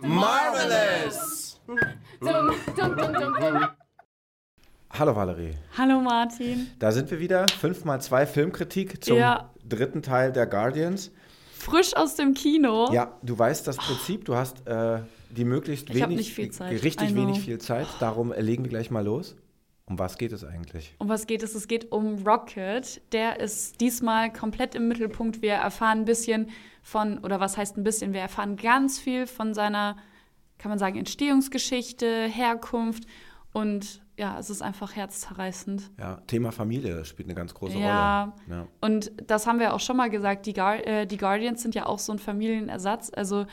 Marvelous! Hallo Valerie. Hallo Martin. Da sind wir wieder. 5x2 Filmkritik zum Ja. dritten Teil der Guardians. Frisch aus dem Kino. Ja, du weißt das Prinzip. Du hast äh, die möglichst Ich wenig, nicht viel Zeit. richtig wenig viel Zeit. Darum legen wir gleich mal los. Um was geht es eigentlich? Um was geht es? Es geht um Rocket. Der ist diesmal komplett im Mittelpunkt. Wir erfahren ein bisschen von, oder was heißt ein bisschen? Wir erfahren ganz viel von seiner, kann man sagen, Entstehungsgeschichte, Herkunft. Und ja, es ist einfach herzzerreißend. Ja, Thema Familie spielt eine ganz große Ja. Rolle. Ja. Und das haben wir auch schon mal gesagt, die, Guar äh, die Guardians sind ja auch so ein Familienersatz. Also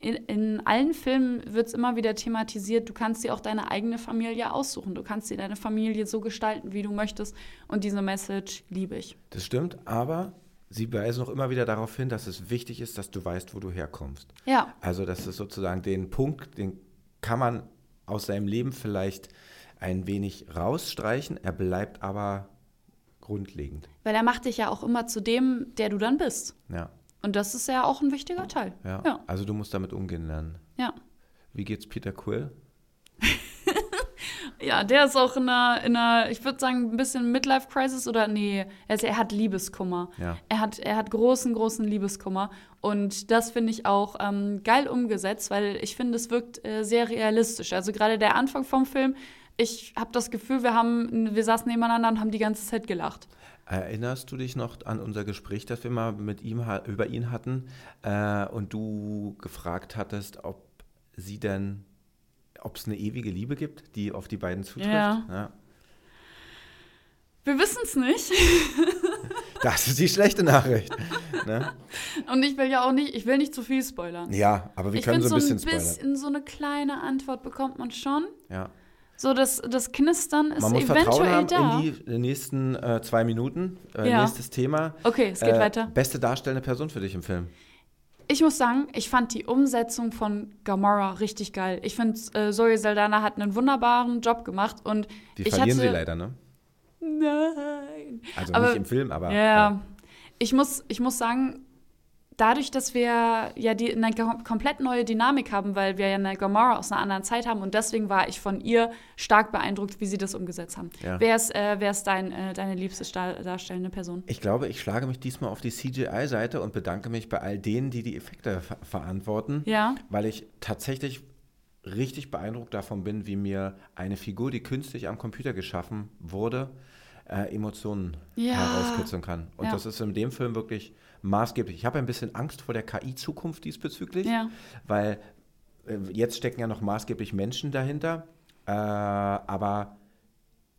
in, in allen Filmen wird es immer wieder thematisiert, du kannst dir auch deine eigene Familie aussuchen. Du kannst dir deine Familie so gestalten, wie du möchtest. Und diese Message liebe ich. Das stimmt, aber sie weisen auch immer wieder darauf hin, dass es wichtig ist, dass du weißt, wo du herkommst. Ja, Also das ist sozusagen den Punkt, den kann man aus seinem Leben vielleicht ein wenig rausstreichen, er bleibt aber grundlegend. weil er macht dich ja auch immer zu dem, der du dann bist. Ja, Und das ist ja auch ein wichtiger Teil. ja. Ja. Also du musst damit umgehen lernen. Ja, Wie geht's Peter Quill? ja der ist auch in einer, in einer ich würde sagen, ein bisschen Midlife-Crisis oder nee, also er hat Liebeskummer. Ja. Er hat, er hat großen, großen Liebeskummer. Und das finde ich auch ähm, geil umgesetzt, weil ich finde, es wirkt äh, sehr realistisch. Also gerade der Anfang vom Film, ich habe das Gefühl, wir, haben, wir saßen nebeneinander und haben die ganze Zeit gelacht. Erinnerst du dich noch an unser Gespräch, das wir mal mit ihm über ihn hatten äh, und du gefragt hattest, ob sie denn, ob es eine ewige Liebe gibt, die auf die beiden zutrifft? Ja. ja. Wir wissen es nicht. Das ist die schlechte Nachricht. ne? Und ich will ja auch nicht, ich will nicht zu viel spoilern. Ja, aber wir ich können finde, so ein so ein bisschen spoilern. bisschen so eine kleine Antwort bekommt man schon. Ja. So, das, das Knistern ist Man muss Vertrauen eventuell haben da. in die nächsten äh, zwei Minuten. Äh, Ja. Nächstes Thema. Okay, es geht Äh, weiter. Beste darstellende Person für dich im Film. Ich muss sagen, ich fand die Umsetzung von Gamora richtig geil. Ich finde, äh, Zoe Saldana hat einen wunderbaren Job gemacht und Die ich verlieren hatte, sie leider, ne? Nein. Also Aber- nicht im Film, aber. Ja, ich muss, ich muss sagen, dadurch, dass wir ja die, eine kom- komplett neue Dynamik haben, weil wir ja eine Gamora aus einer anderen Zeit haben und deswegen war ich von ihr stark beeindruckt, wie sie das umgesetzt haben. Ja. Wer ist, äh, wer ist dein, äh, deine liebste darstellende Person? Ich glaube, ich schlage mich diesmal auf die CGI-Seite und bedanke mich bei all denen, die die Effekte ver verantworten, Ja. weil ich tatsächlich richtig beeindruckt davon bin, wie mir eine Figur, die künstlich am Computer geschaffen wurde, äh, Emotionen Ja. herauskitzeln kann. Und Ja. das ist in dem Film wirklich maßgeblich. Ich habe ein bisschen Angst vor der KI-Zukunft diesbezüglich, Ja. weil äh, jetzt stecken ja noch maßgeblich Menschen dahinter. Äh, aber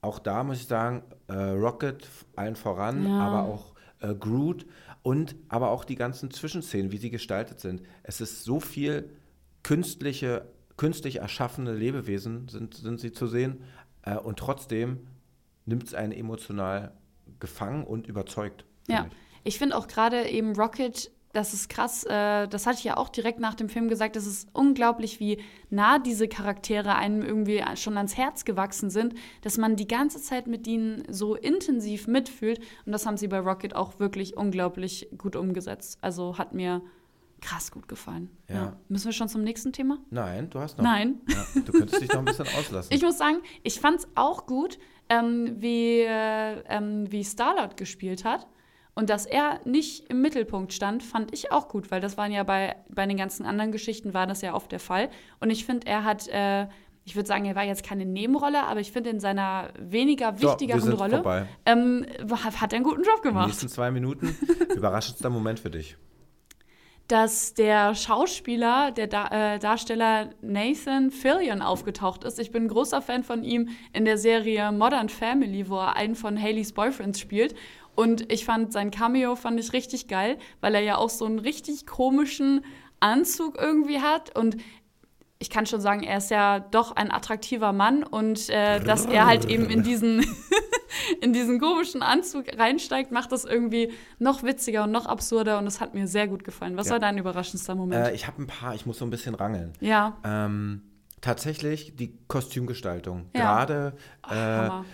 auch da muss ich sagen, äh, Rocket allen voran, aber auch äh, Groot und aber auch die ganzen Zwischenszenen, wie sie gestaltet sind. Es ist so viel künstliche, künstlich erschaffene Lebewesen sind, sind sie zu sehen äh, und trotzdem nimmt es einen emotional gefangen und überzeugt. Ja, finde ich. ich finde auch gerade eben Rocket, das ist krass, äh, das hatte ich ja auch direkt nach dem Film gesagt, es ist unglaublich, wie nah diese Charaktere einem irgendwie schon ans Herz gewachsen sind, dass man die ganze Zeit mit ihnen so intensiv mitfühlt. Und das haben sie bei Rocket auch wirklich unglaublich gut umgesetzt. Also hat mir krass gut gefallen. Ja. Müssen wir schon zum nächsten Thema? Nein, du hast noch. Nein. Ja, du könntest dich noch ein bisschen auslassen. Ich muss sagen, ich fand es auch gut, ähm, wie, äh, ähm, wie Starlord gespielt hat. Und dass er nicht im Mittelpunkt stand, fand ich auch gut, weil das waren ja bei, bei den ganzen anderen Geschichten war das ja oft der Fall. Und ich finde, er hat, äh, ich würde sagen, er war jetzt keine Nebenrolle, aber ich finde in seiner weniger So, wichtigeren sind Rolle ähm, hat er einen guten Job Die gemacht. nächsten zwei Minuten. Überraschendster Moment für dich. Dass der Schauspieler, der da äh, Darsteller Nathan Fillion aufgetaucht ist. Ich bin ein großer Fan von ihm in der Serie Modern Family, wo er einen von Haleys Boyfriends spielt. Und ich fand sein Cameo fand ich richtig geil, weil er ja auch so einen richtig komischen Anzug irgendwie hat und ich kann schon sagen, er ist ja doch ein attraktiver Mann und äh, dass er halt eben in diesen, in diesen komischen Anzug reinsteigt, macht das irgendwie noch witziger und noch absurder und das hat mir sehr gut gefallen. Was Ja. war dein überraschendster Moment? Äh, ich habe ein paar, ich muss so ein bisschen rangeln. ja, Ähm, Tatsächlich die Kostümgestaltung. Ja. Gerade Ach,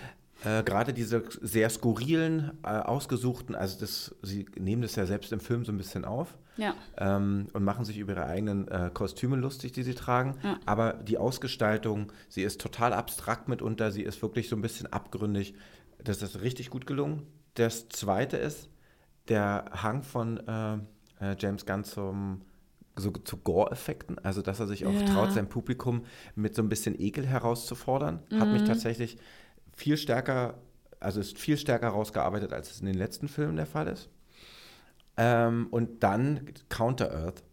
äh, äh, gerade diese sehr skurrilen, äh, ausgesuchten, also das, sie nehmen das ja selbst im Film so ein bisschen auf Ja. ähm, und machen sich über ihre eigenen äh, Kostüme lustig, die sie tragen. Ja. Aber die Ausgestaltung, sie ist total abstrakt mitunter, sie ist wirklich so ein bisschen abgründig. Das ist richtig gut gelungen. Das zweite ist der Hang von äh, äh, James Gunn zum so, zu Gore-Effekten, also dass er sich auch Ja. traut, sein Publikum mit so ein bisschen Ekel herauszufordern, hat Mhm. mich tatsächlich viel stärker, also ist viel stärker rausgearbeitet, als es in den letzten Filmen der Fall ist. Ähm, und dann Counter-Earth.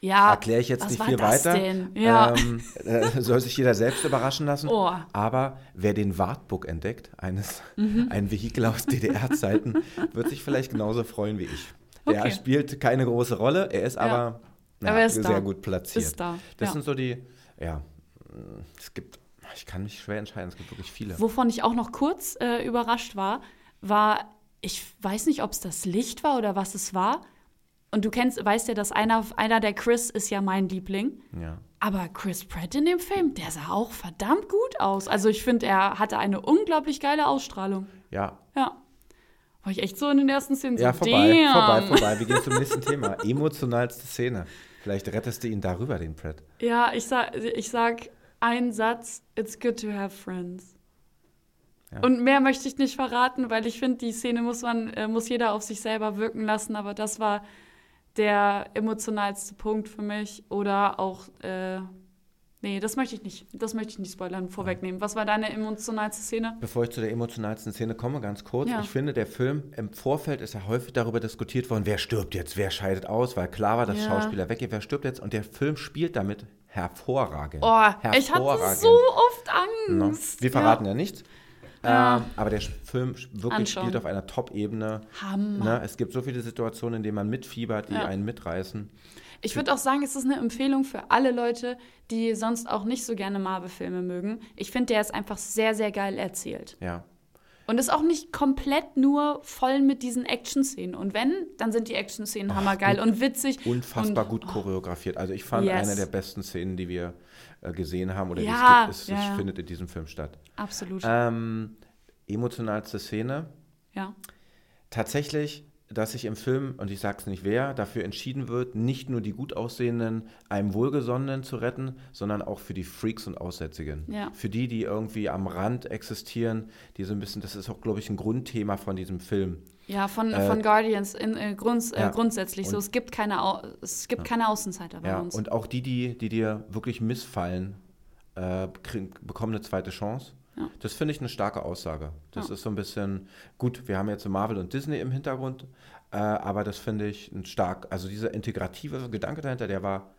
Ja. Erkläre ich jetzt nicht viel weiter. Ja. Ähm, äh, soll sich jeder selbst überraschen lassen. Oh. Aber wer den Wartburg entdeckt, eines, Mhm. ein Vehikel aus DDR-Zeiten, wird sich vielleicht genauso freuen wie ich. Der Okay. spielt keine große Rolle, er ist Ja. aber, ja, Aber er ist sehr da. gut platziert. Da. Das ja. sind so die, ja, mh, es gibt, ich kann mich schwer entscheiden, es gibt wirklich viele. Wovon ich auch noch kurz äh, überrascht war, war, ich weiß nicht, ob es das Licht war oder was es war. Und du kennst, weißt ja, dass einer, einer der Chris ist ja mein Liebling. Ja. Aber Chris Pratt in dem Film, der sah auch verdammt gut aus. Also ich finde, er hatte eine unglaublich geile Ausstrahlung. Ja, Ja. War ich echt so in den ersten Szenen ja, so, vorbei, damn. vorbei, vorbei. Wir gehen zum nächsten Thema. Emotionalste Szene. Vielleicht rettest du ihn darüber, den Pratt. Ja, ich sag, ich sag einen Satz, it's good to have friends. Ja. Und mehr möchte ich nicht verraten, weil ich finde, die Szene muss man, äh, muss jeder auf sich selber wirken lassen, aber das war der emotionalste Punkt für mich. Oder auch, äh, nee, das möchte ich nicht. Das möchte ich nicht spoilern, vorwegnehmen. Was war deine emotionalste Szene? Bevor ich zu der emotionalsten Szene komme, ganz kurz. Ja. Ich finde, der Film im Vorfeld ist ja häufig darüber diskutiert worden, wer stirbt jetzt, wer scheidet aus, weil klar war, dass Ja. Schauspieler weggeht, wer stirbt jetzt. Und der Film spielt damit hervorragend. Oh, ich hatte Hervorragend. so oft Ne? Angst. Wir verraten ja, nichts. Ja. Ähm, aber der Film wirklich Anschauen. spielt auf einer Top-Ebene. Hammer. Ne? Es gibt so viele Situationen, in denen man mitfiebert, die Ja. einen mitreißen. Ich würde auch sagen, es ist eine Empfehlung für alle Leute, die sonst auch nicht so gerne Marvel-Filme mögen. Ich finde, der ist einfach sehr, sehr geil erzählt. Ja. Und ist auch nicht komplett nur voll mit diesen Action-Szenen. Und wenn, dann sind die Action-Szenen hammergeil und witzig. Unfassbar und, gut choreografiert. Also ich fand Yes. eine der besten Szenen, die wir äh, gesehen haben oder Ja, die es gibt, ist, ja. es findet in diesem Film statt. Absolut. Ähm, emotionalste Szene. ja. Tatsächlich, dass sich im Film, und ich sag's nicht wer, dafür entschieden wird, nicht nur die gut aussehenden, einem Wohlgesonnenen zu retten, sondern auch für die Freaks und Aussätzigen. Ja. Für die, die irgendwie am Rand existieren, die so ein bisschen, das ist auch, glaube ich, ein Grundthema von diesem Film. Ja, von, Äh, von Guardians in, äh, grunds, äh, ja. grundsätzlich so. Und- Es gibt keine, Au es gibt keine Außenseiter bei Ja, uns. und auch die, die, die dir wirklich missfallen, äh, bekommen eine zweite Chance. Ja. Das finde ich eine starke Aussage. Das Ja. ist so ein bisschen, gut, wir haben jetzt so Marvel und Disney im Hintergrund, äh, aber das finde ich ein stark, also dieser integrative Gedanke dahinter, der war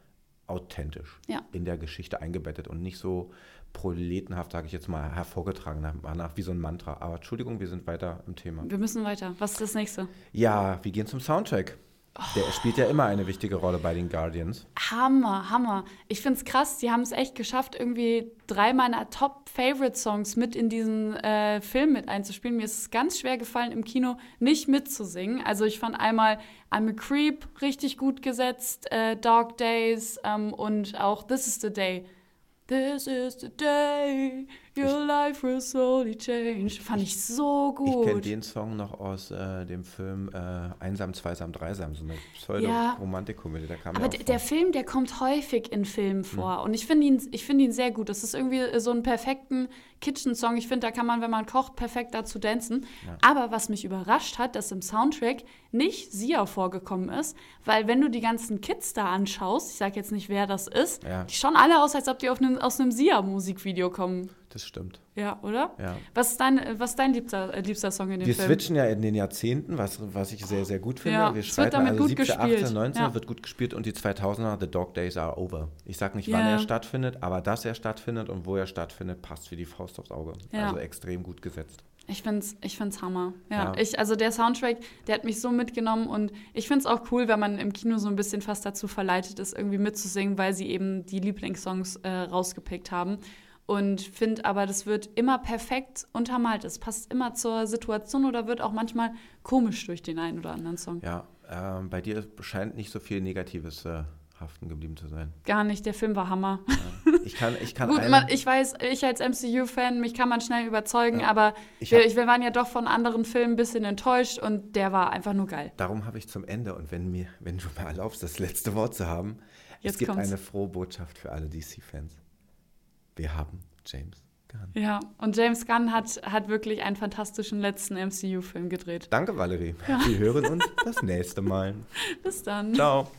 authentisch Ja. in der Geschichte eingebettet und nicht so proletenhaft, sage ich jetzt mal, hervorgetragen danach, wie so ein Mantra. Aber Entschuldigung, wir sind weiter im Thema. Wir müssen weiter. Was ist das nächste? Ja, wir gehen zum Soundtrack. Der spielt ja immer eine wichtige Rolle bei den Guardians. Hammer, Hammer. Ich finde es krass, die haben es echt geschafft, irgendwie drei meiner Top-Favorite-Songs mit in diesen äh, Film mit einzuspielen. Mir ist es ganz schwer gefallen, im Kino nicht mitzusingen. Also ich fand einmal I'm a Creep richtig gut gesetzt, äh, Dark Days ähm, und auch This is the Day. This is the day your life will slowly change. Fand ich so Ich kenne gut. den Song noch aus äh, dem Film äh, Einsam, Zweisam, Dreisam, so eine Ja. Pseudo-Romantikkomödie. Kam Aber ja der, der. Film, der kommt häufig in Filmen Hm. vor. Und ich finde ihn, ich finde ihn sehr gut. Das ist irgendwie so einen perfekten Kitchen-Song. Ich finde, da kann man, wenn man kocht, perfekt dazu dancen. Aber was mich überrascht hat, dass im Soundtrack nicht Sia vorgekommen ist. Weil wenn du die ganzen Kids da anschaust, ich sage jetzt nicht, wer das ist, Ja. die schauen alle aus, als ob die auf einem, aus einem Sia-Musikvideo kommen. Das stimmt. Ja, oder? Ja. Was ist dein, was ist dein liebster, äh, liebster Song in dem Wir Film? switchen ja in den Jahrzehnten, was, was ich sehr, sehr gut finde. Ja, wir es wird schreiten damit also gut 70, gespielt. 18, 19 Ja. wird gut gespielt und die 2000er, The Dog Days are over. Ich sage nicht, Ja. wann er stattfindet, aber dass er stattfindet und wo er stattfindet, passt wie die Faust aufs Auge. Ja. Also extrem gut gesetzt. Ich find's, ich find's Hammer. Ja, Ja. Ich, also der Soundtrack, der hat mich so mitgenommen und ich find's auch cool, wenn man im Kino so ein bisschen fast dazu verleitet ist, irgendwie mitzusingen, weil sie eben die Lieblingssongs äh, rausgepickt haben. Und finde aber, das wird immer perfekt untermalt. Es passt immer zur Situation oder wird auch manchmal komisch durch den einen oder anderen Song. Ja, ähm, bei dir scheint nicht so viel Negatives äh, haften geblieben zu sein. Gar nicht, der Film war Hammer. Ja. Ich kann, ich kann Gut, man, ich weiß, ich als MCU-Fan, mich kann man schnell überzeugen, Ja. aber Ich wir, hab- wir waren ja doch von anderen Filmen ein bisschen enttäuscht und der war einfach nur geil. Darum habe ich zum Ende, und wenn, mir, wenn du mir erlaubst, das letzte Wort zu haben, es Jetzt gibt kommt's. eine frohe Botschaft für alle DC-Fans. Wir haben James Gunn. Ja, und James Gunn hat, hat wirklich einen fantastischen letzten MCU-Film gedreht. Danke, Valerie. Wir hören uns das nächste Mal. Bis dann. Ciao.